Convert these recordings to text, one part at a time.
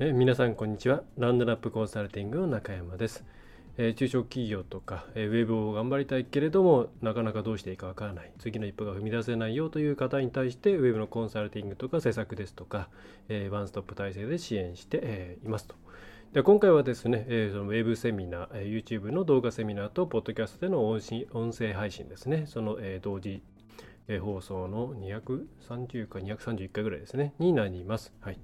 え皆さんこんにちは。ランドラップコンサルティングの中山です、えー、中小企業とか、えー、ウェブを頑張りたいけれどもなかなかどうしていいかわからない。次の一歩が踏み出せないよという方に対してウェブのコンサルティングとか施策ですとか、えー、ワンストップ体制で支援して、えいますと。で今回はですね、えー、そのウェブセミナー、え YouTube の動画セミナーとポッドキャストでの音音声配信ですね。その、え同時放送の230か231回ぐらいですね。になります。はい。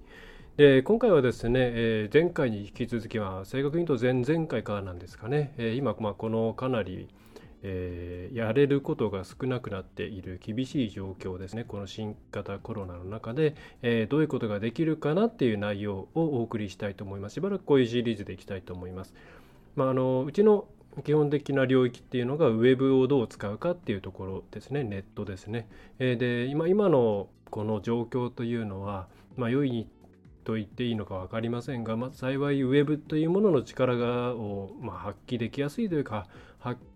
で今回はですね、えー、前回に引き続きは正確に言うと前々回からなんですかね、えー、今、まあ、このかなり、えー、やれることが少なくなっている厳しい状況ですね。この新型コロナの中で、えどういうことができるかなっていう内容をお送りしたいと思います。しばらくこういうシリーズでいきたいと思います、まあ、あのうちの基本的な領域っていうのがウェブをどう使うかっていうところですね。ネットですね、えで今今のこの状況というのは、まあ、良いと言っていいのか分かりませんが、まあ、幸いウェブというものの力がを、まあ、発揮できやすいというか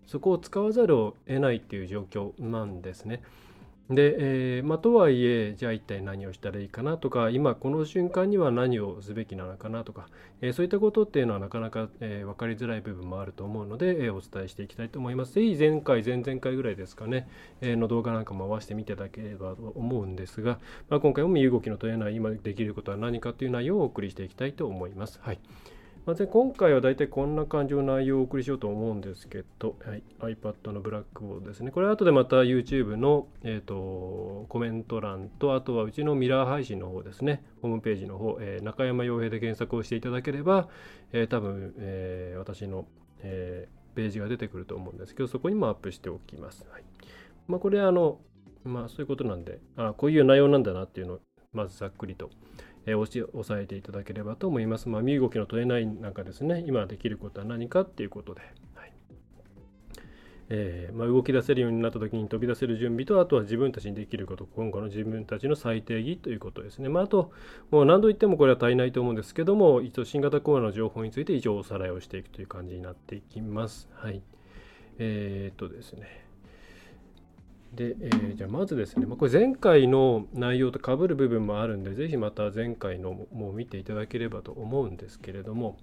そこを使わざるを得ないという状況なんですね。で、えー、まあ、とはいえじゃあ一体何をしたらいいかなとか今この瞬間には何をすべきなのかなとか、えー、そういったことっていうのはなかなか、えー、分かりづらい部分もあると思うので、えお伝えしていきたいと思います。ぜひ前回前々回ぐらいですかね、えの動画なんかも合わせてみていただければと思うんですが、まあ、今回も身動きの取れない今できることは何かという内容をお送りしていきたいと思います。はいまあ、今回は大体こんな感じの内容をお送りしようと思うんですけど、はい、iPad のブラックボードですね。これは後でまた YouTube の、えーと、コメント欄と、あとはうちのミラー配信の方ですね、ホームページの方、えー、中山洋平で検索をしていただければ、えー、多分、えー、私の、えページが出てくると思うんですけど、そこにもアップしておきます。はいまあ、これあの、まあそういうことなんで、あこういう内容なんだなっていうのを、まずざっくりとえー、押さえていただければと思います。まあ、身動きの取れない中ですね、今できることは何かっていうことで、えー、まあ、動き出せるようになった時に飛び出せる準備と、あとは自分たちにできること、今後の自分たちの最低義ということですね。まあ、あと、もう何度言ってもこれは足りないと思うんですけども、一応新型コロナの情報について以上おさらいをしていくという感じになっていきます。はい。えー、っとですね。で、えー、じゃあまずですね、まあ、これ前回の内容とかぶる部分もあるんで、ぜひまた前回のも見ていただければと思うんですけれども、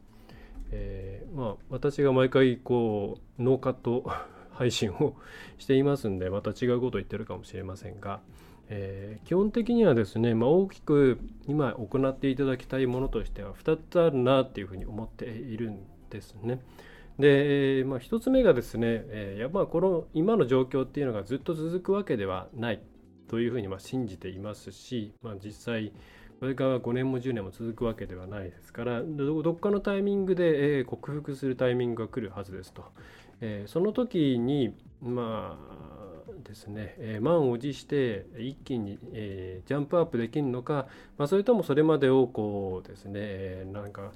えー、まあ、私が毎回こうノーカット 配信をしていますんで、また違うことを言ってるかもしれませんが、えー、基本的にはですね、まあ、大きく今行っていただきたいものとしては2つあるなっていうふうに思っているんですね。で、まあ、1つ目がですね、えー、やまあこの今の状況っていうのがずっと続くわけではないというふうにまあ信じていますし、まあ、実際これから5年も10年も続くわけではないですからどっかのタイミングで、えー、克服するタイミングが来るはずですと、えー、その時にまあですね、えー、満を持して一気に、えー、ジャンプアップできるのか、まあ、それともそれまでをこうですね、えー、なんか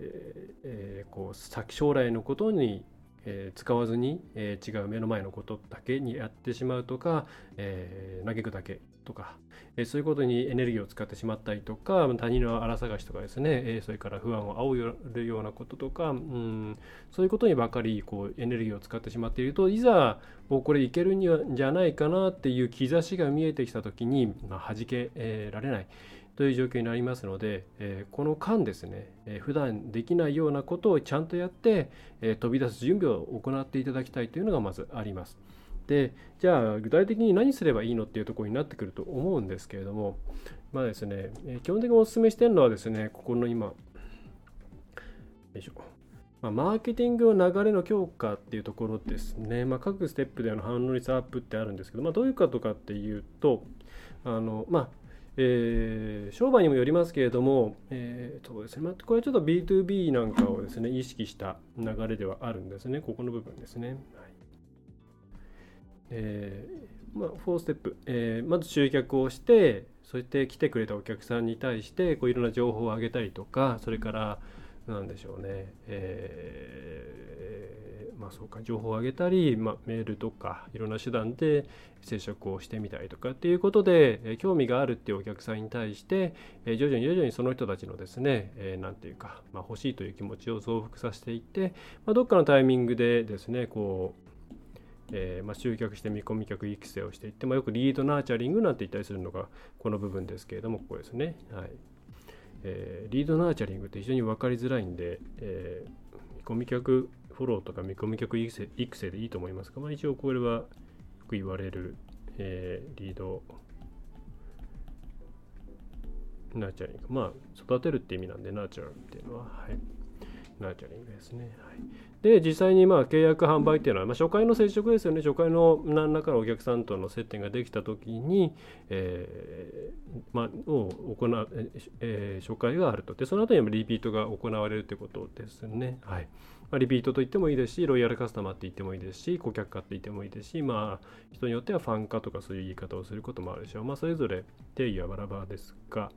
えー、こう先将来のことに、えー、使わずに、えー、違う目の前のことだけにやってしまうとか、えー、嘆くだけとか、えー、そういうことにエネルギーを使ってしまったりとか他人の荒探しとかですね、えー、それから不安を煽るようなこととか、うん、そういうことにばかりこうエネルギーを使ってしまっているといざもうこれいけるんじゃないかなっていう兆しが見えてきた時に、まあ、弾けられない。という状況になりますので、えー、この間ですね、えー、普段できないようなことをちゃんとやって、えー、飛び出す準備を行っていただきたいというのがまずあります。でじゃあ具体的に何すればいいのっていうところになってくると思うんですけれどもまあですね、え基本的にお勧めしてるのはですねここの今よいしょまあ、マーケティングの流れの強化っていうところですね、まあ、各ステップでの反応率アップってあるんですけど、まあ、どういうことかっていうとあの、まあ、えー、商売にもよりますけれども、えーそうですねまあ、これはちょっと B2B なんかをですね意識した流れではあるんですね、ここの部分ですね。はい。えーまあ、4ステップ、えー、まず集客をして、そして来てくれたお客さんに対してこういろんな情報をあげたりとか、それからなんでしょうね、えー、あそうか情報を上げたり、まあ、メールとかいろんな手段で接触をしてみたりとかっていうことで、え、興味があるっていうお客さんに対して、え、徐々に徐々にその人たちのですね何、えー、て言うか、まあ、欲しいという気持ちを増幅させていって、まあ、どっかのタイミングでですねこうえー、まあ、集客して見込み客育成をしていって、まあ、よくリードナーチャリングなんて言ったりするのがこの部分ですけれどもここですね。はいえー、リードナーチャリングって非常に分かりづらいんで、えー、見込み客フォローとか見込み客育成育成でいいと思いますが、まあ、一応これはよく言われる、えー、リードナーチャリング。まあ、育てるって意味なんで、ナーチャルっていうのは、はい。ナーチャリングですね。はい、で、実際にまあ契約販売っていうのは、まあ、初回の接触ですよね。初回の何らかのお客さんとの接点ができたときに、えー、まあ、を行う、えー、初回があると。で、その後にリピートが行われるということですね。はい。ま、リピートと言ってもいいですし、ロイヤルカスタマーって言ってもいいですし、顧客化って言ってもいいですし、まあ、人によってはファン化とかそういう言い方をすることもあるでしょう。まあ、それぞれ定義はバラバラですが、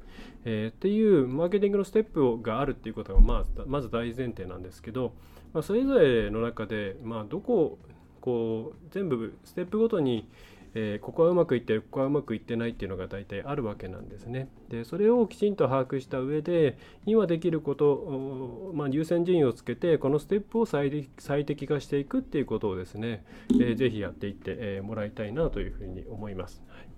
えー、っていうマーケティングのステップがあるっていうことが、まあ、まず大前提なんですけど、まあ、それぞれの中で、まあ、どここう全部ステップごとにえー、ここはうまくいってるここはうまくいってないっていうのが大体あるわけなんですね。でそれをきちんと把握した上で今できることまあ、優先順位をつけてこのステップを最適化していくっていうことをですね、えー、ぜひやっていって、えー、もらいたいなというふうに思います。はい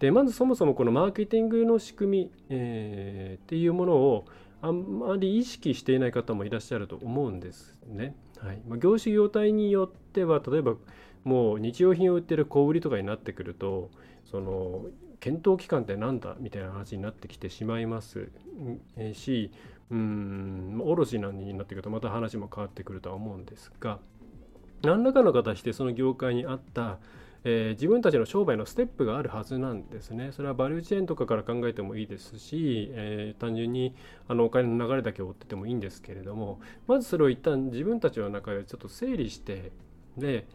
でまずそもそもこのマーケティングの仕組み、えー、っていうものをあんまり意識していない方もいらっしゃると思うんですね。はいまあ、業種業態によっては例えばもう日用品を売ってる小売りとかになってくるとその検討期間って何だみたいな話になってきてしまいますしうん卸なんになってくるとまた話も変わってくるとは思うんですが何らかの形でその業界にあったえー、自分たちの商売のステップがあるはずなんですね。それはバリューチェーンとかから考えてもいいですし、えー、単純にあのお金の流れだけを追っててもいいんですけれどもまずそれを一旦自分たちの中でちょっと整理してで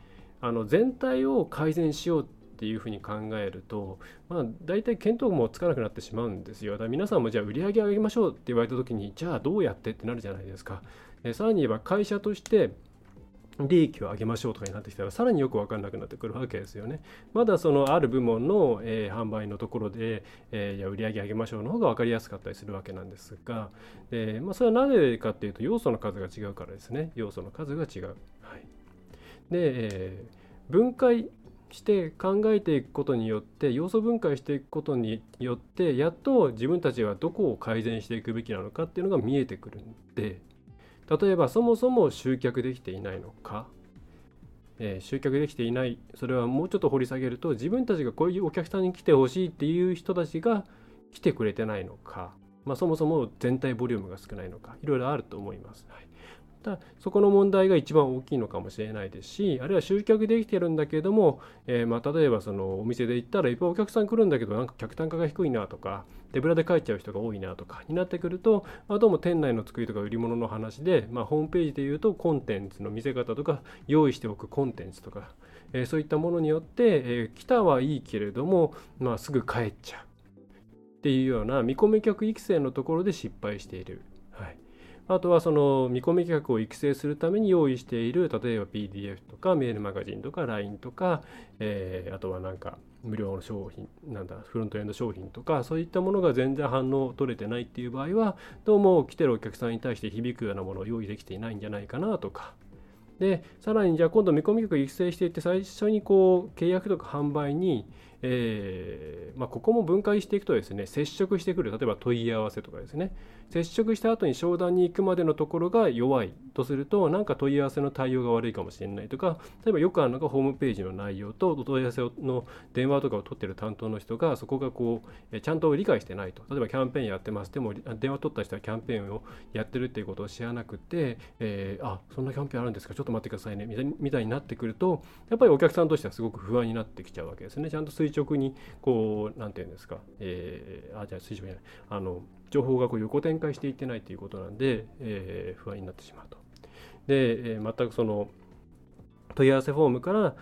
あの全体を改善しようっていうふうに考えると、まあ、大体見当もつかなくなってしまうんですよ。だから皆さんもじゃあ売り上げ上げましょうって言われた時にじゃあどうやってってなるじゃないですか。えさらに言えば会社として利益を上げましょうとかになってきたらさらによく分かんなくなってくるわけですよね。まだそのある部門の、えー、販売のところで、えー、いや売り上げ上げましょうの方が分かりやすかったりするわけなんですが、えーまあ、それはなぜかっていうと要素の数が違うからですね要素の数が違う。はい、で、え分解して考えていくことによって要素分解していくことによってやっと自分たちはどこを改善していくべきなのかっていうのが見えてくるんで例えばそもそも集客できていないのか、えー、集客できていないそれはもうちょっと掘り下げると自分たちがこういうお客さんに来てほしいっていう人たちが来てくれてないのか、まあ、そもそも全体ボリュームが少ないのかいろいろあると思います。はいだそこの問題が一番大きいのかもしれないですしあるいは集客できてるんだけれども、えー、まあ、例えばそのお店で行ったらいっぱいお客さん来るんだけどなんか客単価が低いなとか手ぶらで帰っちゃう人が多いなとかになってくると、まあ、どうも店内の作りとか売り物の話で、まあ、ホームページでいうとコンテンツの見せ方とか用意しておくコンテンツとか、えー、そういったものによって、えー、来たはいいけれども、まあ、すぐ帰っちゃうっていうような見込み客育成のところで失敗している。はいあとはその見込み客を育成するために用意している例えば PDF とかメールマガジンとか LINE とか、えー、あとはなんか無料の商品なんだフロントエンド商品とかそういったものが全然反応取れてないっていう場合はどうも来てるお客さんに対して響くようなものを用意できていないんじゃないかなとか。でさらにじゃあ今度見込み客育成していって最初にこう契約とか販売にえー、まあ、ここも分解していくとですね接触してくる例えば問い合わせとかですね。接触した後に商談に行くまでのところが弱いとすると何か問い合わせの対応が悪いかもしれないとか例えばよくあるのがホームページの内容とお問い合わせの電話とかを取ってる担当の人がそこがこうちゃんと理解してないと。例えばキャンペーンやってます。でも電話取った人はキャンペーンをやってるっていうことを知らなくて、えー、あそんなキャンペーンあるんですか。ちょっと待ってくださいね。みたいになってくるとやっぱりお客さんとしてはすごく不安になってきちゃうわけですね。ちゃんと垂直にこう何て言うんですか、えー、あじゃあ垂直じゃない。あの情報がこう横展開していってないということなんで、えー、不安になってしまうと。で、えー、全くその問い合わせフォームから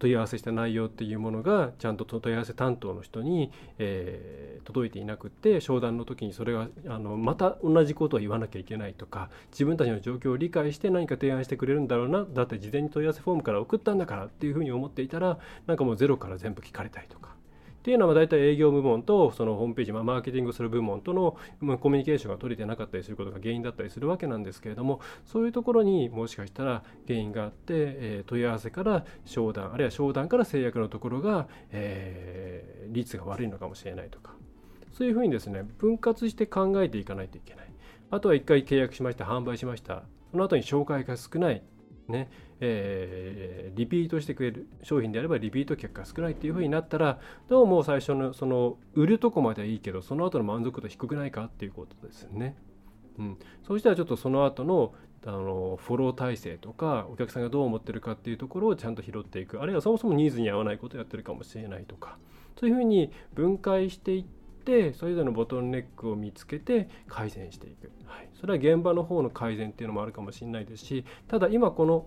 問い合わせした内容っていうものがちゃんと問い合わせ担当の人に、えー、届いていなくって商談の時にそれがあのまた同じことを言わなきゃいけないとか自分たちの状況を理解して何か提案してくれるんだろうなだって事前に問い合わせフォームから送ったんだからっていうふうに思っていたらなんかもうゼロから全部聞かれたりとかっていうのは大体営業部門とそのホームページ、まあ、マーケティングする部門とのコミュニケーションが取れてなかったりすることが原因だったりするわけなんですけれどもそういうところにもしかしたら原因があって、えー、問い合わせから商談あるいは商談から制約のところが、えー、率が悪いのかもしれないとかそういうふうにですね分割して考えていかないといけない。あとは1回契約しました販売しました。その後に紹介が少ない。ね。えー、リピートしてくれる商品であればリピート客が少ないっていうふうになったらどうも最初のその売るとこまではいいけどその後の満足度低くないかっていうことですね。うん、そうしたらちょっとその後のあのフォロー体制とかお客さんがどう思ってるかっていうところをちゃんと拾っていく。あるいはそもそもニーズに合わないことをやってるかもしれないとか。そういうふうに分解していってそれぞれのボトルネックを見つけて改善していく、はい、それは現場の方の改善っていうのもあるかもしれないですしただ今この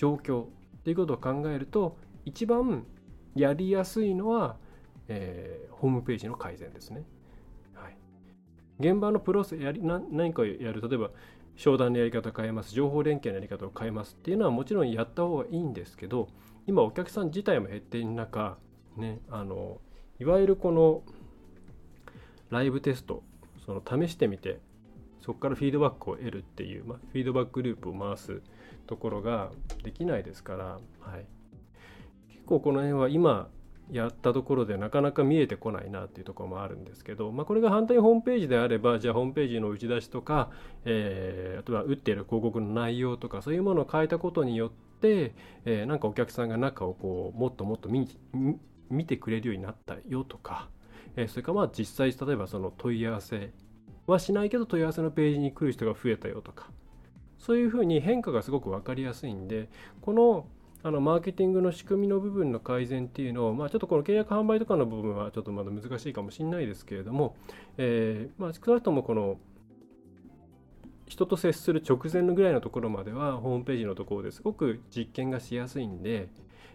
状況っていうことを考えると一番やりやすいのは、えー、ホームページの改善ですね。はい、現場のプロセスやりな何かやる例えば商談のやり方を変えます情報連携のやり方を変えますっていうのはもちろんやった方がいいんですけど今お客さん自体も減っている中、ね、あのいわゆるこのライブテストその試してみてそこからフィードバックを得るっていう、まあ、フィードバックループを回すところができないですから、はい、結構この辺は今やったところでなかなか見えてこないなっていうところもあるんですけど、まあ、これが反対にホームページであればじゃあホームページの打ち出しとか、えー、あとは打っている広告の内容とかそういうものを変えたことによって、えー、なんかお客さんが中をこうもっともっと見見てくれるようになったよとか、えー、それからまあ実際例えばその問い合わせはしないけど問い合わせのページに来る人が増えたよとかそういうふうに変化がすごく分かりやすいんでこのあのマーケティングの仕組みの部分の改善っていうのを、まあ、ちょっとこの契約販売とかの部分はちょっとまだ難しいかもしれないですけれども、えー、まあ、少なくともこの人と接する直前のぐらいのところまではホームページのところですごく実験がしやすいんで、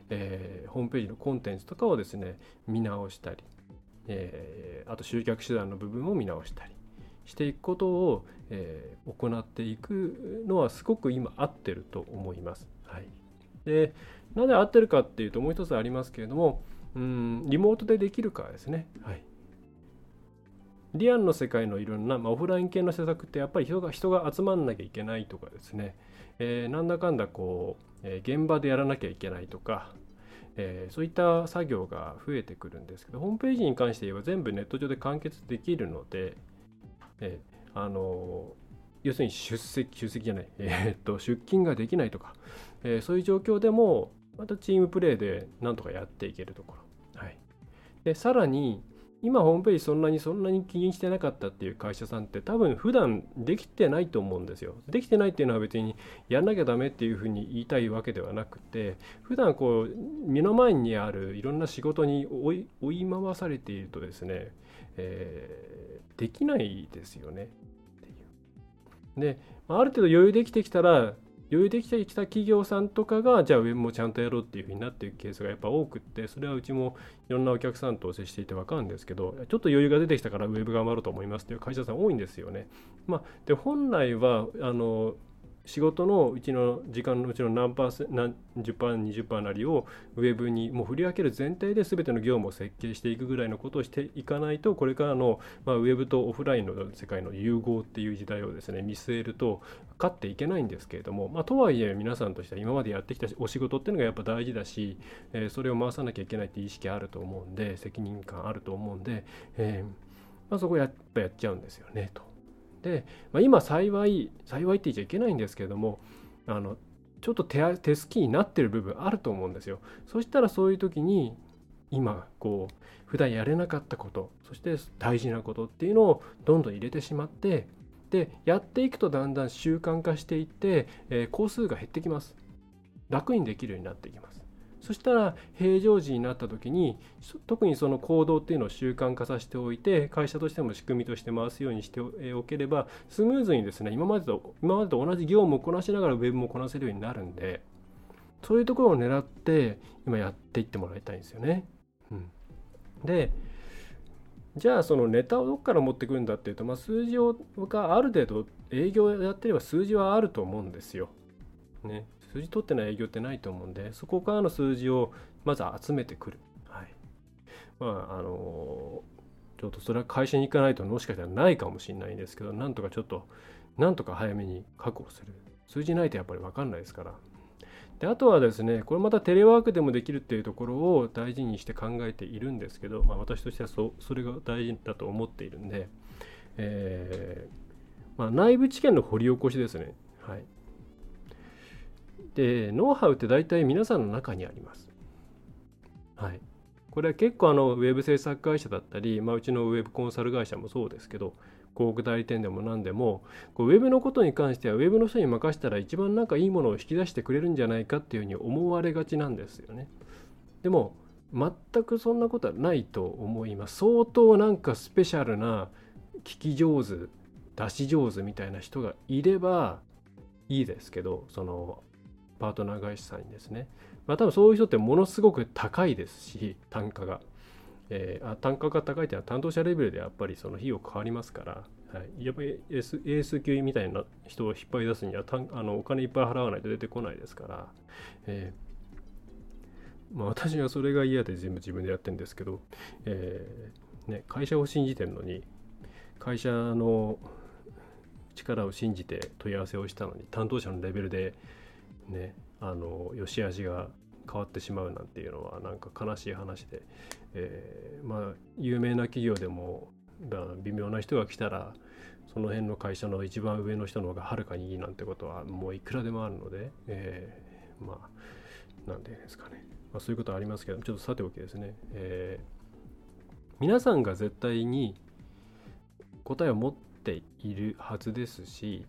えー、ホームページのコンテンツとかをですね見直したり、えー、あと集客手段の部分を見直したり。していくことを、えー、行っていくのはすごく今合ってると思います。はい、でなぜ合ってるかっていうともう一つありますけれどもうんリモートでできるかですね。はいリアルの世界のいろんな、まあ、オフライン系の施策ってやっぱり人が人が集まんなきゃいけないとかですね、えー、なんだかんだこう、えー、現場でやらなきゃいけないとか、えー、そういった作業が増えてくるんですけどホームページに関して言えば全部ネット上で完結できるので、えー、あの要するに出席出席じゃない、えー、っと出勤ができないとか、えー、そういう状況でもまたチームプレーでなんとかやっていけるところ、はい、でさらに今ホームページそんなにそんなに気にしてなかったっていう会社さんって多分普段できてないと思うんですよ。できてないっていうのは別にやんなきゃダメっていうふうに言いたいわけではなくて普段こう目の前にあるいろんな仕事に追い追い回されているとですね、えー、できないですよねっていう。である程度余裕できてきたら余裕できてきた企業さんとかがじゃあウェブもちゃんとやろうっていうふうになっていくケースがやっぱ多くってそれはうちもいろんなお客さんと接していて分かるんですけどちょっと余裕が出てきたからウェブ頑張ろうと思いますっていう会社さん多いんですよね。まあ、で本来はあの仕事のうちの時間のうちの何パーセン何十パー20パーなりをウェブにもう振り分ける前提で全ての業務を設計していくぐらいのことをしていかないとこれからの、まあ、ウェブとオフラインの世界の融合っていう時代をですね見据えると勝っていけないんですけれども、まあ、とはいえ皆さんとしては今までやってきたお仕事っていうのがやっぱ大事だし、えー、それを回さなきゃいけないっていう意識あると思うんで責任感あると思うんで、えーまあ、そこやっぱやっちゃうんですよねと。で、まあ、今幸い幸いって言っちゃいけないんですけれどもあのちょっと手手すきになってる部分あると思うんですよ。そしたらそういう時に今こう普段やれなかったことそして大事なことっていうのをどんどん入れてしまってでやっていくとだんだん習慣化していって、えー、工数が減ってきます楽にできるようになっていきますそしたら平常時になった時に特にその行動っていうのを習慣化させておいて会社としても仕組みとして回すようにしておければスムーズにですね今までと今までと同じ業務をこなしながらウェブもこなせるようになるんでそういうところを狙って今やっていってもらいたいんですよね。うん、でじゃあそのネタをどこから持ってくるんだっていうと、まあ、数字をがある程度営業やってれば数字はあると思うんですよ。ね、数字取ってない営業ってないと思うんでそこからの数字をまず集めてくる。はい、まああのちょっとそれは会社に行かないともしかしたらないかもしれないんですけどなんとかちょっとなんとか早めに確保する数字ないとやっぱり分かんないですからであとはですねこれまたテレワークでもできるっていうところを大事にして考えているんですけど、まあ、私としてはそそれが大事だと思っているんで、えー、まあ、内部知見の掘り起こしですね。はい、でノウハウって大体皆さんの中にあります。はい、これは結構あのウェブ制作会社だったり、まあ、うちのウェブコンサル会社もそうですけど広告代理店でも何でもこうウェブのことに関してはウェブの人に任せたら一番なんかいいものを引き出してくれるんじゃないかっていうふうに思われがちなんですよね。でも全くそんなことはないと思います。相当なんかスペシャルな聞き上手出し上手みたいな人がいればいいですけどそのパートナー会社さんにですね。まあ多分そういう人ってものすごく高いですし単価が。えー、あ単価が高いというのは担当者レベルでやっぱりその費用変わりますから、はい、やっぱりエース級みたいな人を引っ張り出すにはたあのお金いっぱい払わないと出てこないですから、えー、まあ、私はそれが嫌で全部自分でやってるんですけど、えー、ね、会社を信じてるのに会社の力を信じて問い合わせをしたのに担当者のレベルでねあの良し悪しが変わってしまうなんていうのはなんか悲しい話で、えー、まあ有名な企業でも微妙な人が来たらその辺の会社の一番上の人の方がはるかにいいなんてことはもういくらでもあるので、えー、まあなんていうんですかね、まあ、そういうことはありますけどちょっとさておきですね、えー、皆さんが絶対に答えを持っているはずですし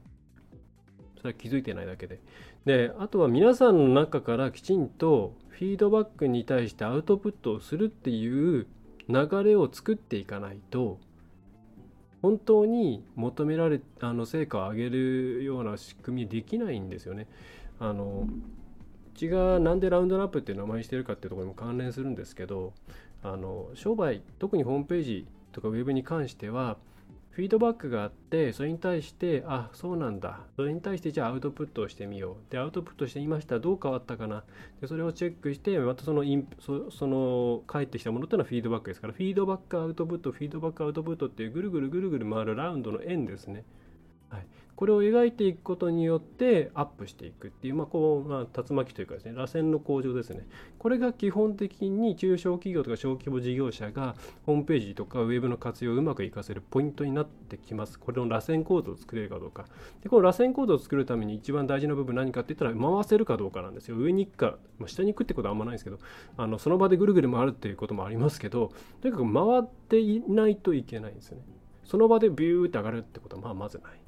それは気づいてないだけでであとは皆さんの中からきちんとフィードバックに対してアウトプットをするっていう流れを作っていかないと本当に求められあの成果を上げるような仕組みできないんですよね。あのうちがなんでラウンドナップっていう名前にしてるかっていうところにも関連するんですけどあの商売特にホームページとかウェブに関してはフィードバックがあってそれに対してあそうなんだ。それに対してじゃあアウトプットをしてみよう。でアウトプットしてみました。どう変わったかな。でそれをチェックしてまたそのインそその返ってきたものっていうのはフィードバックですから。フィードバックアウトプットフィードバックアウトプットっていうぐるぐるぐるぐる回るラウンドの円ですね。はい。これを描いていくことによってアップしていくっていう、まあこうまあ、竜巻というかですね螺旋の向上ですね。これが基本的に中小企業とか小規模事業者がホームページとかウェブの活用をうまく活かせるポイントになってきます。これの螺旋構造を作れるかどうか。でこの螺旋構造を作るために一番大事な部分何かって言ったら回せるかどうかなんですよ。上に行くか、まあ、下に行くってことはあんまないんですけどあのその場でぐるぐる回るっていうこともありますけどとにかく回っていないといけないんですよね。その場でビューって上がるってことはまあまずない。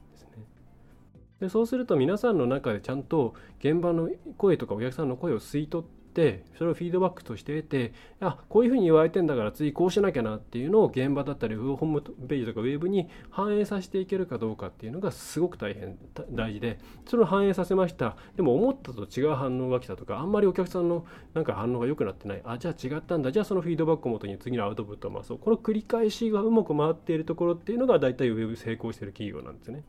でそうすると皆さんの中でちゃんと現場の声とかお客さんの声を吸い取ってそれをフィードバックとして得てあこういうふうに言われてんだから次こうしなきゃなっていうのを現場だったりホームページとかウェブに反映させていけるかどうかっていうのがすごく大変大事でそれを反映させました。でも思ったと違う反応が来たとかあんまりお客さんのなんか反応が良くなってない。あじゃあ違ったんだ。じゃあそのフィードバックをもとに次のアウトプットを回そうこの繰り返しがうまく回っているところっていうのが大体ウェブ成功している企業なんですね。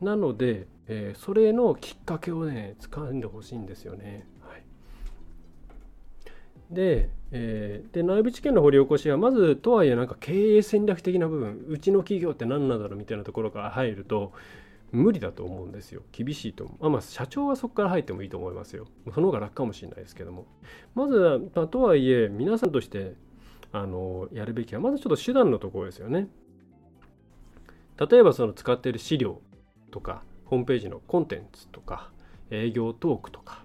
なので、えー、それのきっかけをね掴んでほしいんですよね。はい、で,、えー、で内部知見の掘り起こしはまずとはいえなんか経営戦略的な部分うちの企業って何なんだろうみたいなところから入ると無理だと思うんですよ。厳しいと思う。あまあ社長はそこから入ってもいいと思いますよ。その方が楽かもしれないですけども。まずはとはいえ皆さんとしてあのやるべきはまずちょっと手段のところですよね。例えばその使っている資料。とかホームページのコンテンツとか営業トークとか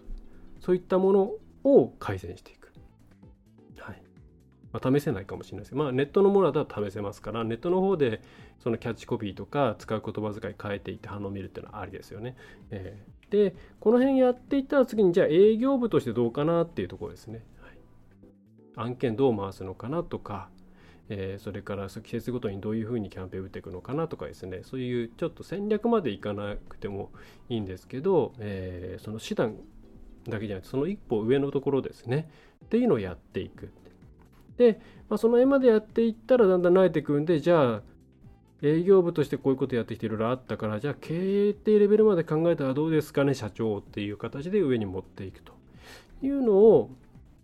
そういったものを改善していく。はいまあ、試せないかもしれないですけど、まあ、ネットのものだったら試せますからネットの方でそのキャッチコピーとか使う言葉遣い変えていって反応を見るっていうのはありですよね。えー、でこの辺やっていったら次にじゃあ営業部としてどうかなっていうところですね。はい、案件どう回すのかなとかえー、それから季節ごとにどういうふうにキャンペーン打っていくのかなとかですねそういうちょっと戦略までいかなくてもいいんですけど、えー、その手段だけじゃなくてその一歩上のところですね。っていうのをやっていく。で、まあ、その辺までやっていったらだんだん慣れてくんでじゃあ営業部としてこういうことやってきていろいろあったからじゃあ経営っていうレベルまで考えたらどうですかね社長っていう形で上に持っていくと。いうのを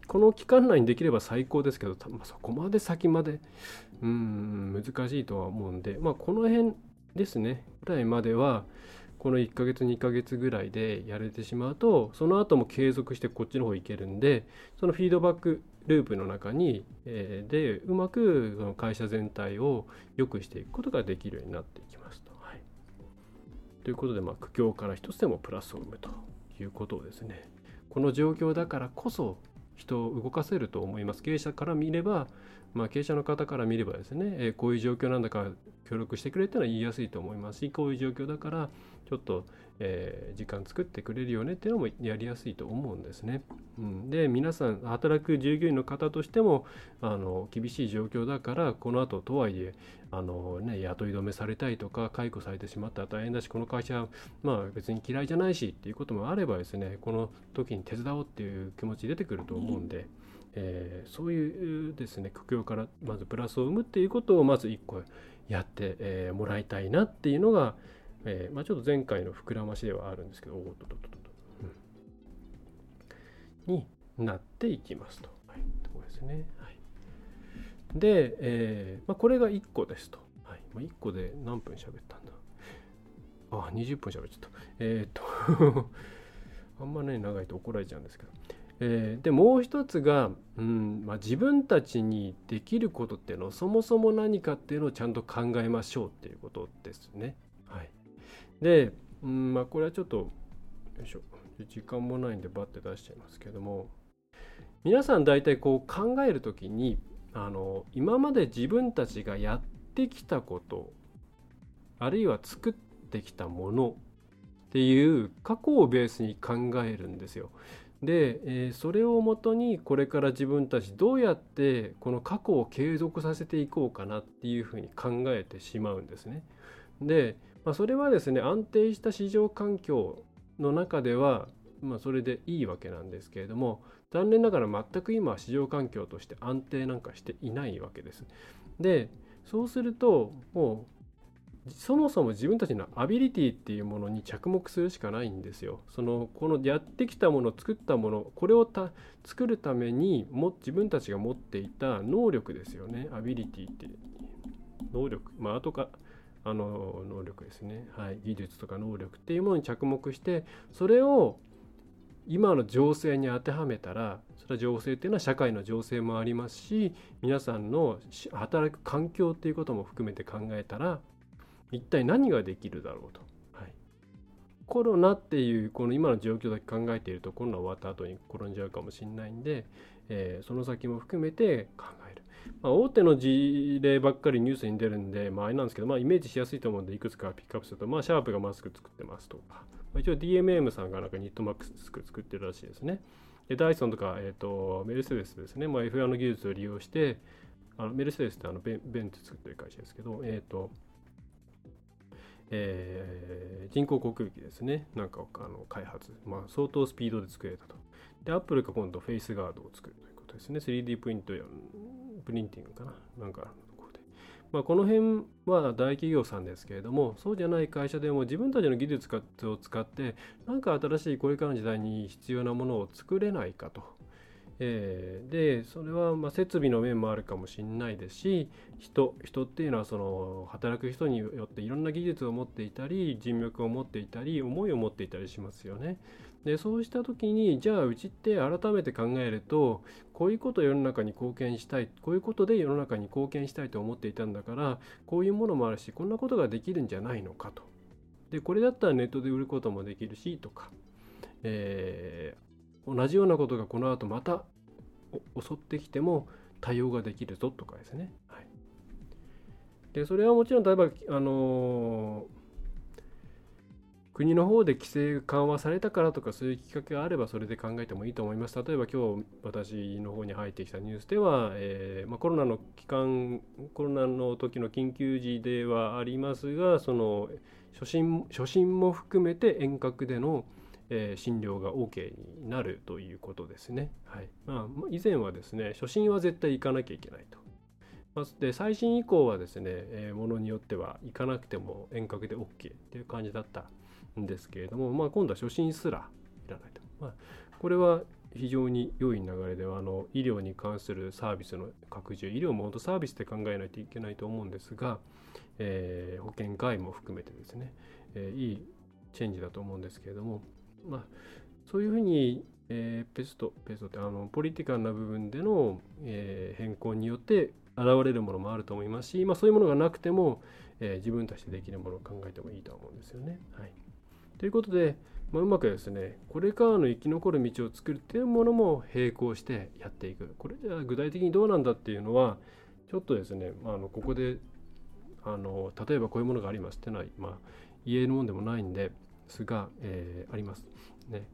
この期間内にできれば最高ですけど、まあ、そこまで先までうん難しいとは思うんで、まあ、この辺ですね。ぐらいまではこの1ヶ月2ヶ月ぐらいでやれてしまうとその後も継続してこっちの方行けるんでそのフィードバックループの中に、えー、でうまくその会社全体を良くしていくことができるようになっていきますと。はい、ということで、まあ、苦境から一つでもプラスを生むということをですね。この状況だからこそ人を動かせると思います。経営者から見ればまあ、経営者の方から見ればですね、え、こういう状況なんだから協力してくれっていうのは言いやすいと思いますしこういう状況だからちょっと、え、時間作ってくれるよねっていうのもやりやすいと思うんですね。うん、で皆さん働く従業員の方としてもあの厳しい状況だからこの後とはいえあの、ね、雇い止めされたりとか解雇されてしまったら大変だしこの会社まあ別に嫌いじゃないしっていうこともあればですねこの時に手伝おうっていう気持ち出てくると思うんで。えー、そういうですね苦境からまずプラスを生むっていうことをまず1個やって、えー、もらいたいなっていうのが、えーまあ、ちょっと前回の膨らましではあるんですけどおっとっとっとっと、うん、になっていきますと。はい、とこですね。はい、で、えまあ、これが1個ですと。はい、まあ、1個で何分喋ったんだ？あ、20分喋っちゃった。えっ、と あんまね、長いと怒られちゃうんですけど。えー、でもう一つが、うんまあ、自分たちにできることっていうのをそもそも何かっていうのをちゃんと考えましょうっていうことですね。はい、で、うんまあ、これはちょっとよいしょ時間もないんでバッて出しちゃいますけども皆さん大体こう考える時にあの今まで自分たちがやってきたことあるいは作ってきたものっていう過去をベースに考えるんですよ。で、えー、それをもとにこれから自分たちどうやってこの過去を継続させていこうかなっていうふうに考えてしまうんですね。で、まあ、それはですね安定した市場環境の中では、まあ、それでいいわけなんですけれども残念ながら全く今は市場環境として安定なんかしていないわけです。でそうするともうそもそも自分たちのアビリティっていうものに着目するしかないんですよ。そのこのやってきたもの作ったものこれをた作るためにも自分たちが持っていた能力ですよね。アビリティって能力。まあ後かあの能力ですね、はい、技術とか能力っていうものに着目してそれを今の情勢に当てはめたらそれは情勢っていうのは社会の情勢もありますし皆さんの働く環境っていうことも含めて考えたら一体何ができるだろうと。はい、コロナっていうこの今の状況だけ考えているとコロナ終わった後に転んじゃうかもしれないんで、えー、その先も含めて考える。まあ、大手の事例ばっかりニュースに出るんで、まあ、あれなんですけど、まあ、イメージしやすいと思うんでいくつかピックアップすると、まあ、シャープがマスク作ってますとか、まあ、一応 DMM さんがなんかニットマックス作ってるらしいですね。でダイソンとか、えーと、メルセデスですね、まあ、F1 の技術を利用してあのメルセデスってあのベンベンツ作ってる会社ですけど、えっ、ー、とえー、人工航空機ですね、なんかあの開発、まあ、相当スピードで作れたと。で、アップルが今度フェイスガードを作るということですね。3D プリントやプリンティングかな、なんかのところで。まあ、この辺は大企業さんですけれども、そうじゃない会社でも自分たちの技術を使って、なんか新しいこれからの時代に必要なものを作れないかと。えー、でそれはま設備の面もあるかもしれないですし人人っていうのはその働く人によっていろんな技術を持っていたり人脈を持っていたり思いを持っていたりしますよね。でそうした時にじゃあうちって改めて考えるとこういうことを世の中に貢献したいこういうことで世の中に貢献したいと思っていたんだからこういうものもあるしこんなことができるんじゃないのかと。でこれだったらネットで売ることもできるしとか、えー同じようなことがこの後また襲ってきても対応ができるぞとかですね。はい、でそれはもちろん例えば、あの、国の方で規制緩和されたからとかそういうきっかけがあればそれで考えてもいいと思います。例えば今日私の方に入ってきたニュースでは、えーまあ、コロナの期間コロナの時の緊急時ではありますがその初診初診も含めて遠隔でのえー、診療が OK になるということですね。はいまあ、以前はですね初診は絶対行かなきゃいけないと。まあ、で最新以降はですね、えー、ものによっては行かなくても遠隔で OK っていう感じだったんですけれども、まあ、今度は初診すらいらないと。まあ、これは非常に良い流れではあの医療に関するサービスの拡充医療も本当サービスって考えないといけないと思うんですが、えー、保険外も含めてですね、えー、いいチェンジだと思うんですけれども、まあ、そういうふうに、えー、ペストペストってあのポリティカルな部分での、えー、変更によって現れるものもあると思いますし、まあ、そういうものがなくても、えー、自分たちでできるものを考えてもいいと思うんですよね。はい、ということで、まあ、うまくですねこれからの生き残る道を作るっていうものも並行してやっていくこれじゃあ具体的にどうなんだっていうのはちょっとですね、まあ、あのここであの例えばこういうものがありますっていうのは、まあ、言えるもんでもないんですが、えー、あります。ね。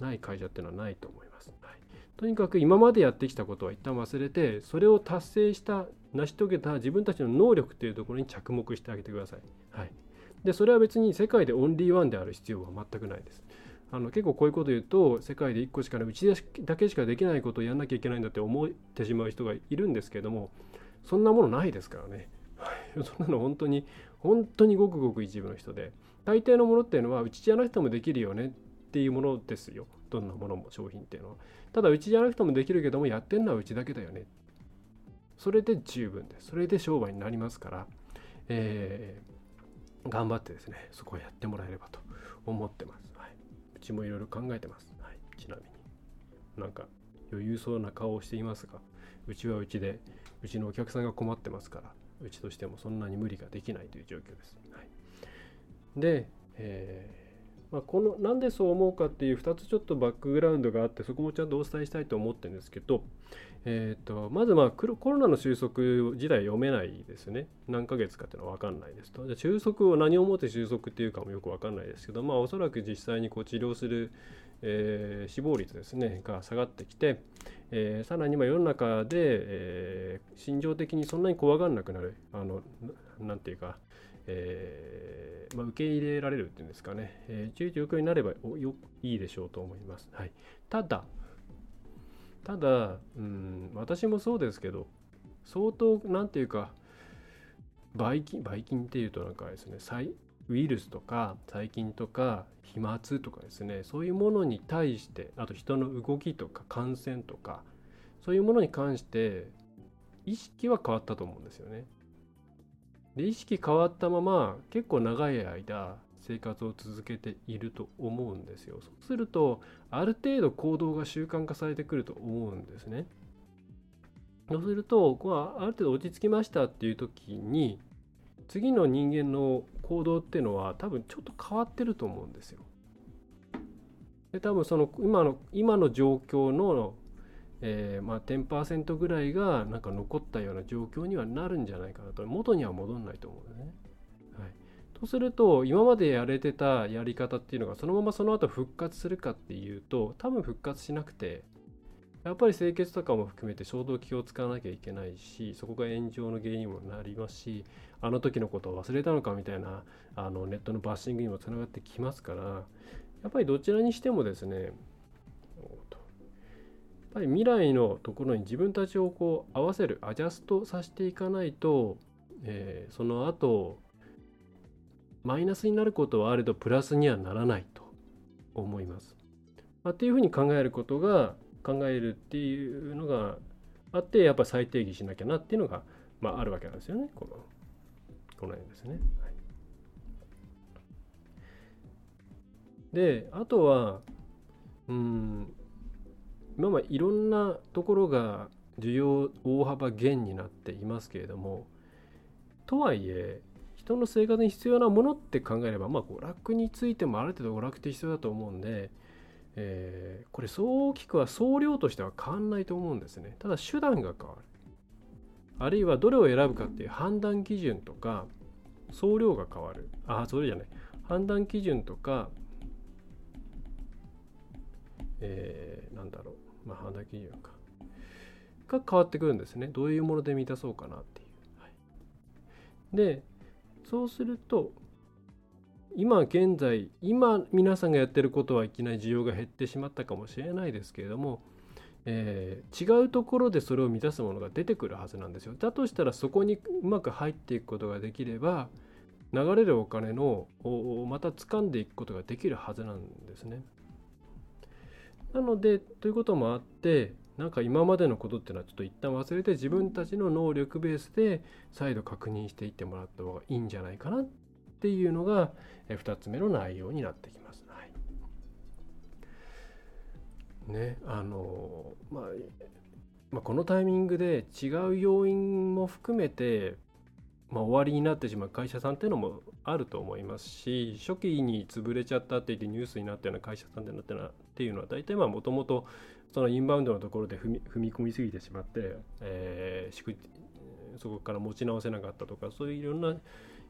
ない会社っていうのはないと思います。はい、とにかく今までやってきたことは一旦忘れてそれを達成した成し遂げた自分たちの能力っていうところに着目してあげてください。はい、でそれは別に世界でオンリーワンである必要は全くないです。あの結構こういうこと言うと世界で1個しかないうちだけしかできないことをやんなきゃいけないんだって思ってしまう人がいるんですけどもそんなものないですからね。そんなの本当に本当にごくごく一部の人で大抵のものっていうのはうちじゃなくてもできるよねっていうものですよ。どんなものも商品っていうのは。ただうちじゃなくてもできるけどもやってんのはうちだけだよね。それで十分です。それで商売になりますから、えー、頑張ってですねそこをやってもらえればと思ってます、はい、うちもいろいろ考えてます、はい、ちなみになんか余裕そうな顔をしていますがうちはうちでうちのお客さんが困ってますからうちとしてもそんなに無理ができないという状況です。はい、で、えー、まあ、このなんでそう思うかっていう2つちょっとバックグラウンドがあってそこもちゃんとお伝えしたいと思ってるんですけど、えーと、まずまあコロナの収束自体読めないですね。何ヶ月かっていうのは分かんないですと。じゃ収束を何をもって収束っていうかもよく分かんないですけどまあおそらく実際にこう治療する、えー、死亡率ですねが下がってきて、えー、さらに世の中で、えー、心情的にそんなに怖がらなくなるあのなんていうか、えーまあ、受け入れられるっていうんですかね、えー、状況になればよいいでしょうと思います。はい、ただただ、うん、私もそうですけど相当なんていうかばい菌ばい菌っていうとなんかですねウイルスとか細菌とか飛沫とかですねそういうものに対してあと人の動きとか感染とかそういうものに関して意識は変わったと思うんですよね。で意識変わったまま結構長い間生活を続けていると思うんですよ。そうするとある程度行動が習慣化されてくると思うんですね。そうすると、ある程度落ち着きましたっていう時に次の人間の行動っていうのは多分ちょっと変わってると思うんですよ。で多分その今の今の状況の、えー、まあ、10%ぐらいがなんか残ったような状況にはなるんじゃないかなと元には戻んないと思うんですね。はい、とすると今までやれてたやり方っていうのがそのままその後復活するかっていうと多分復活しなくてやっぱり清潔とかも含めて消毒気を使わなきゃいけないしそこが炎上の原因にもなりますしあの時のことを忘れたのかみたいなあのネットのバッシングにもつながってきますからやっぱりどちらにしてもですねぱり未来のところに自分たちをこう合わせるアジャストさせていかないと、えー、その後マイナスになることはあれどプラスにはならないと思います。まあ、っていうふうに考えることが考えるっていうのがあってやっぱり再定義しなきゃなっていうのが、まあ、あるわけなんですよねこのこの辺ですね。はい、であとはうん今はいろんなところが需要大幅減になっていますけれどもとはいえ人の生活に必要なものって考えればまあ娯楽についてもある程度娯楽って必要だと思うんでえー、これそう大きくは総量としては変わんないと思うんですね。ただ手段が変わる。あるいはどれを選ぶかっていう判断基準とか総量が変わる。あ、それじゃない。判断基準とか、えー、なんだろう。まあ判断基準か。が変わってくるんですね。どういうもので満たそうかなっていう。はい、で、そうすると、今現在今皆さんがやってることはいきなり需要が減ってしまったかもしれないですけれども、えー、違うところでそれを満たすものが出てくるはずなんですよだとしたらそこにうまく入っていくことができれば流れるお金のをまた掴んでいくことができるはずなんですねなのでということもあってなんか今までのことっていうのはちょっと一旦忘れて自分たちの能力ベースで再度確認していってもらった方がいいんじゃないかなっていうのが2つ目の内容になってきます。はい、ねあのまあ、まあ、このタイミングで違う要因も含めて、まあ、終わりになってしまう会社さんっていうのもあると思いますし初期に潰れちゃったって言ってニュースになったような会社さんってなっていうのは大体まあもともとそのインバウンドのところで踏み踏み込みすぎてしまって、えー、そこから持ち直せなかったとかそういういろんな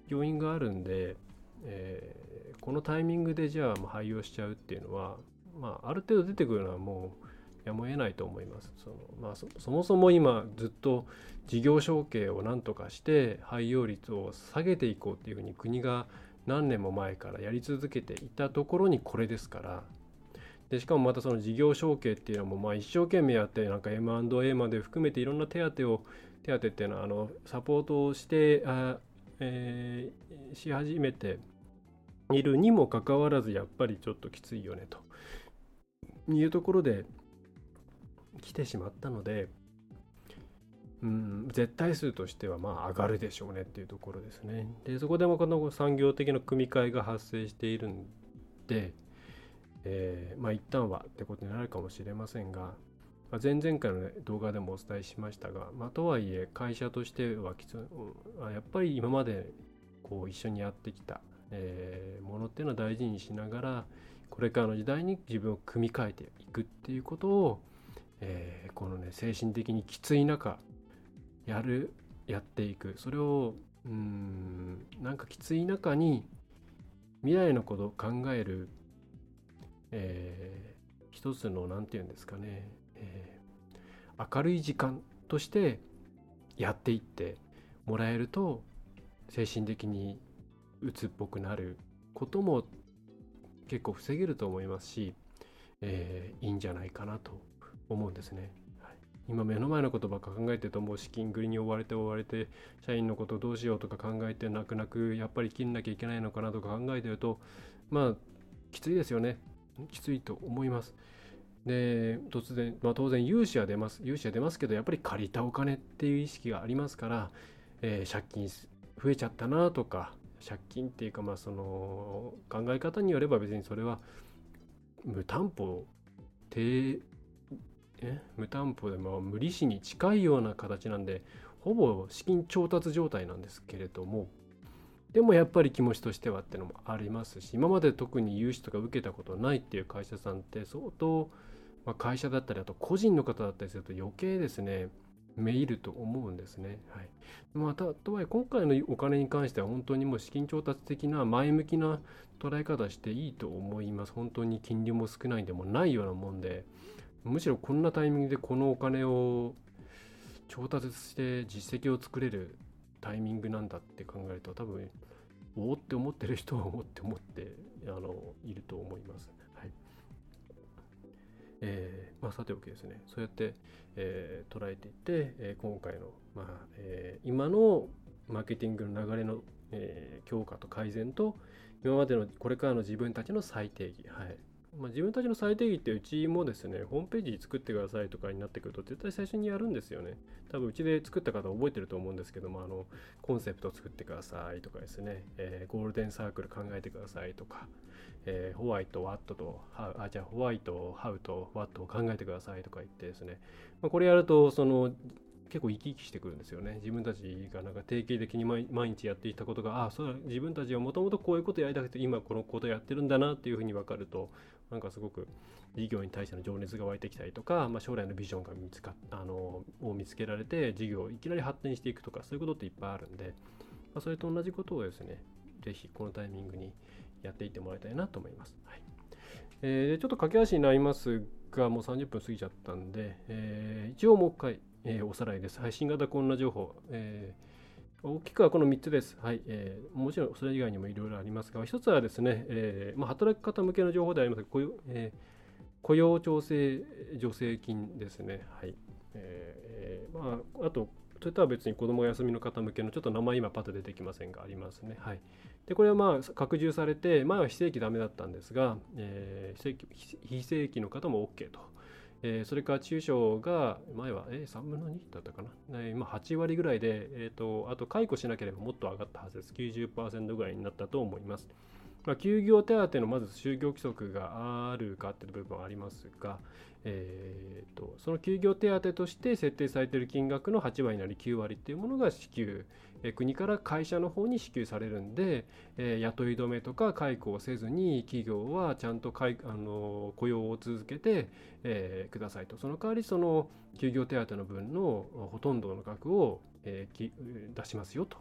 要因があるんで、えー、このタイミングでじゃあもう廃業しちゃうっていうのは、まあ、ある程度出てくるのはもうやむを得ないと思います。そのまあ、そもそも今ずっと事業承継をなんとかして廃業率を下げていこうっていうふうに国が何年も前からやり続けていたところにこれですからでしかもまたその事業承継っていうのもまあ一生懸命やってなんか M&A まで含めていろんな手当を手当っていうのはあのサポートをしてあ、えー、し始めているにもかかわらずやっぱりちょっときついよねというところで来てしまったので、うん、絶対数としてはまあ上がるでしょうねっていうところですね。でそこでもこの産業的な組み替えが発生しているんでえー、まあ一旦はってことになるかもしれませんが、まあ、前々回の、ね、動画でもお伝えしましたが、まあ、とはいえ会社としてはきつ、やっぱり今までこう一緒にやってきた、えー、ものっていうのを大事にしながらこれからの時代に自分を組み替えていくっていうことを、えー、このね精神的にきつい中やるやっていく。それをうんなんかきつい中に未来のことを考えるえー、一つの何て言うんですかね、えー、明るい時間としてやっていってもらえると精神的に鬱っぽくなる。ことも結構防げると思いますし、えー、いいんじゃないかなと。思うんですね。今目の前のことばっか考えてるともう資金繰りに追われて追われて社員のことどうしようとか考えて泣く泣くやっぱり切んなきゃいけないのかなとか考えてるとまあきついですよねきついと思います。で突然、まあ、当然融資は出ます融資は出ますけどやっぱり借りたお金っていう意識がありますから、えー、借金増えちゃったなとか借金っていうかまあその考え方によれば別にそれは無担保低え無担保でまあ無利子に近いような形なんでほぼ資金調達状態なんですけれどもでもやっぱり気持ちとしてはってのもありますし今まで特に融資とか受けたことないっていう会社さんって相当、まあ、会社だったりあと個人の方だったりすると余計ですねめいると思うんですね。はい、またとはいえ今回のお金に関しては本当にもう資金調達的な前向きな捉え方していいと思います。本当に金利も少ないでもないようなもんでむしろこんなタイミングでこのお金を調達して実績を作れるタイミングなんだって考えると多分おおって思ってる人は思って思ってあのいると思います。はい。えーまあ、さておきですね。そうやって、えー、捉えていって、えー、今回の、まあえー、今のマーケティングの流れの、えー、強化と改善と今までのこれからの自分たちの最低義、はい、まあ、自分たちの最低義ってうちもですね、ホームページ作ってくださいとかになってくると、絶対最初にやるんですよね。多分うちで作った方覚えてると思うんですけども、あの、コンセプト作ってくださいとかですね、えー、ゴールデンサークル考えてくださいとか、えー、ホワイト、ワットと、ハウ、あ、じゃあホワイト、ハウとワットを考えてくださいとか言ってですね、まあ、これやると、その、結構生き生きしてくるんですよね。自分たちがなんか定型的に毎日やっていたことが、ああ、そうだ、自分たちはもともとこういうことやりたくて、今このことやってるんだなっていうふうに分かると、なんかすごく事業に対しての情熱が湧いてきたりとか、まあ、将来のビジョンが見つかあのを見つけられて事業をいきなり発展していくとかそういうことっていっぱいあるんで、まあ、それと同じことをですね是非このタイミングにやっていってもらいたいなと思います。はいえー、ちょっと駆け足になりますがもう30分過ぎちゃったんで、えー、一応もう一回、えー、おさらいです。はい、新型コロナ情報、えー大きくはこの3つです。はいえー、もちろんそれ以外にもいろいろありますが、1つはですね、えーまあ、働き方向けの情報でありますが、雇用,、えー、雇用調整助成金ですね。はいえーまあ、あと、それとは別に子どもが休みの方向けのちょっと名前今パッと出てきませんがありますね。はい、でこれはまあ拡充されて前は非正規ダメだったんですが、えー、非正規の方も OK と。えー、それから中小が前は、えー、3分の2だったかな、えー、今8割ぐらいで、えーと、あと解雇しなければもっと上がったはずです。90%ぐらいになったと思います、まあ、休業手当のまず就業規則があるかっていう部分はありますが、えーと、その休業手当として設定されている金額の8割なり9割っていうものが支給、え、国から会社の方に支給されるんで、え、雇い止めとか解雇をせずに企業はちゃんとあの雇用を続けて、え、くださいとその代わりその休業手当の分のほとんどの額を、え、き出しますよと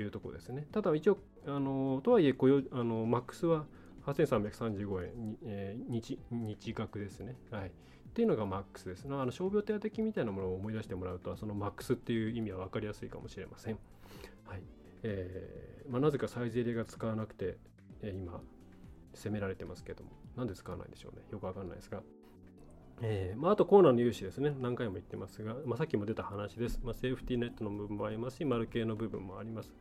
いうところですねただ一応あのとはいえ雇用あのマックスは8335円に、えー、日日額ですね。はい。っていうのがマックスです。あの傷病手当金みたいなものを思い出してもらうと、そのマックスっていう意味は分かりやすいかもしれません。はい。えーまあ、なぜかサイズ入れが使わなくて、えー、今、責められてますけども、なんで使わないんでしょうね。よくわかんないですが。えーまあ、あとコーナーの融資ですね。何回も言ってますが、まあ、さっきも出た話です。まあ、セーフティーネットの部分もありますし、丸系の部分もあります。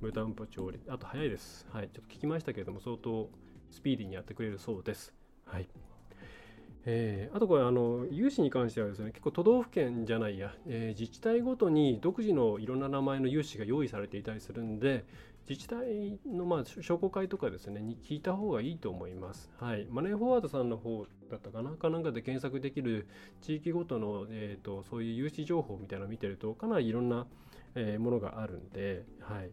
無担保調理。あと早いです。はい。ちょっと聞きましたけれども、相当スピーディーにやってくれるそうです。はい。えー、あとこれあの融資に関してはですね結構都道府県じゃないや、えー、自治体ごとに独自のいろんな名前の融資が用意されていたりするんで自治体のまあ商工会とかですねに聞いた方がいいと思います。はい、マネーフォワードさんの方だったかなかなんかで検索できる地域ごとの、えーと、そういう融資情報みたいなの見てるとかなりいろんな、えー、ものがあるんで、はい、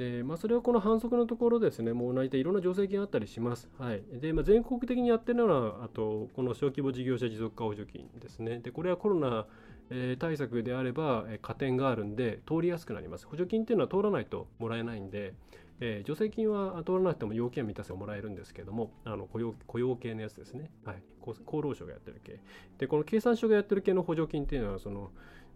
で、まあ、それはこの反則のところですね、もう大体いろんな助成金あったりします。はい。で、まあ、全国的にやってるのは、あと、この小規模事業者持続化補助金ですね。で、これはコロナ、え、対策であれば、え、加点があるんで、通りやすくなります。補助金っていうのは通らないともらえないんで、えー、助成金は通らなくても要件満たせばもらえるんですけども、あの雇用雇用系のやつですね、はい、厚労省がやってる系。で、この経産省がやってる系の補助金っていうのは、その、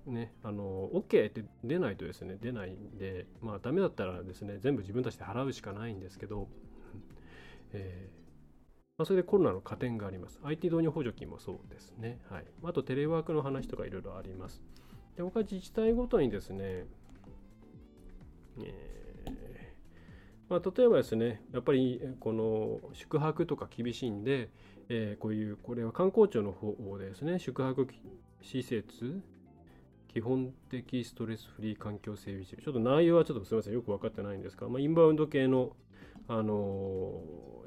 ね、あの OK って出ないとですね出ないんでまあダメだったらですね全部自分たちで払うしかないんですけど、えーまあ、それでコロナの加点があります。IT 導入補助金もそうですね。はい。あとテレワークの話とかいろいろあります。で他自治体ごとにですね、えーまあ、例えばですねやっぱりこの宿泊とか厳しいんで、えー、こういうこれは観光庁の方でですね宿泊施設基本的ストレスフリー環境整備士。ちょっと内容はちょっとすみません、よく分かってないんですが、まあ、インバウンド系の、あの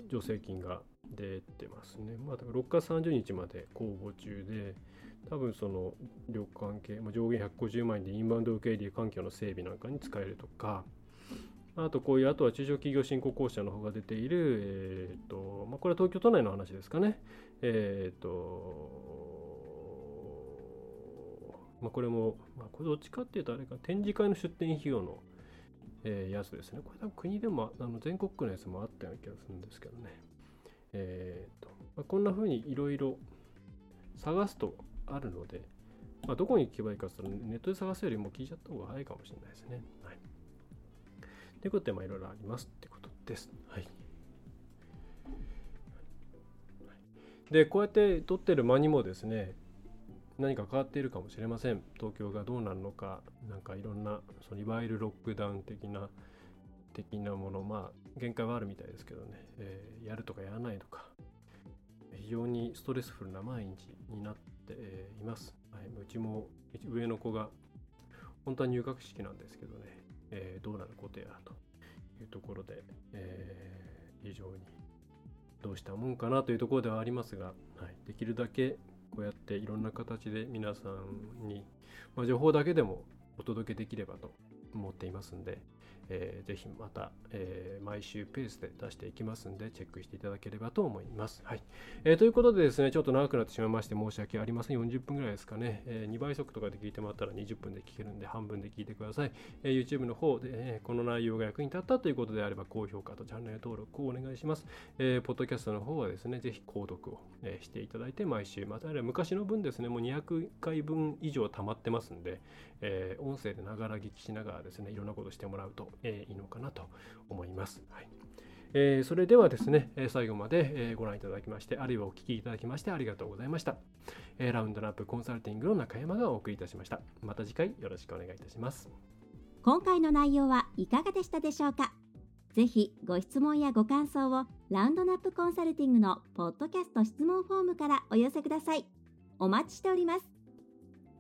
ー、助成金が出てますね。まあ、6月30日まで公募中で、多分その旅館系、まあ、上限150万円でインバウンド受け入れ環境の整備なんかに使えるとか、あとこういう、あとは中小企業振興公社の方が出ている、えっ、ー、と、まあ、これは東京都内の話ですかね。えっ、ー、と、まあ、これも、まあ、これどっちかっていうとあれか、展示会の出展費用の、えー、やつですね。これ多分国でも、あの全国区のやつもあったような気がするんですけどね。えーとまあ、こんな風にいろいろ探すとあるので、まあ、どこに行けばいいかというとネットで探すよりも聞いちゃった方が早いかもしれないですね。はい。ということで、まあ、いろいろありますってことです。はい。で、こうやって撮ってる間にもですね、何か変わっているかもしれません。東京がどうなるのか。なんかいろんなそのいわゆるロックダウン的な的なもの。まあ限界はあるみたいですけどね、えー、やるとかやらないとか。非常にストレスフルな毎日になっています、はい、うちも上の子が本当は入学式なんですけどね、えー、どうなることやと。いうところで、えー、非常にどうしたもんかなというところではありますが、はい、できるだけこうやっていろんな形で皆さんに、まあ、情報だけでもお届けできればと思っていますんで、えー、ぜひまた、えー、毎週ペースで出していきますんで、チェックしていただければと思います。はい。えー、ということでですね、ちょっと長くなってしまいまして申し訳ありません。40分ぐらいですかね。えー、2倍速とかで聞いてもらったら20分で聞けるんで、半分で聞いてください。え、YouTube の方で、えー、この内容が役に立ったということであれば、高評価とチャンネル登録をお願いします。えー、ポッドキャストの方はですね、ぜひ購読を、え、していただいて、毎週、また昔の分ですね、もう200回分以上溜まってますんで、えー、音声でながら聞きしながらですね、いろんなことしてもらうと、えー、いいのかなと思います。はいえー、それではですね、最後まで、ご覧いただきまして、あるいはお聞きいただきましてありがとうございました。えラウンドナップコンサルティングの中山がお送りいたしました。また次回よろしくお願いいたします。今回の内容はいかがでしたでしょうか？ぜひご質問やご感想をラウンドナップコンサルティングのポッドキャスト質問フォームからお寄せください。お待ちしております。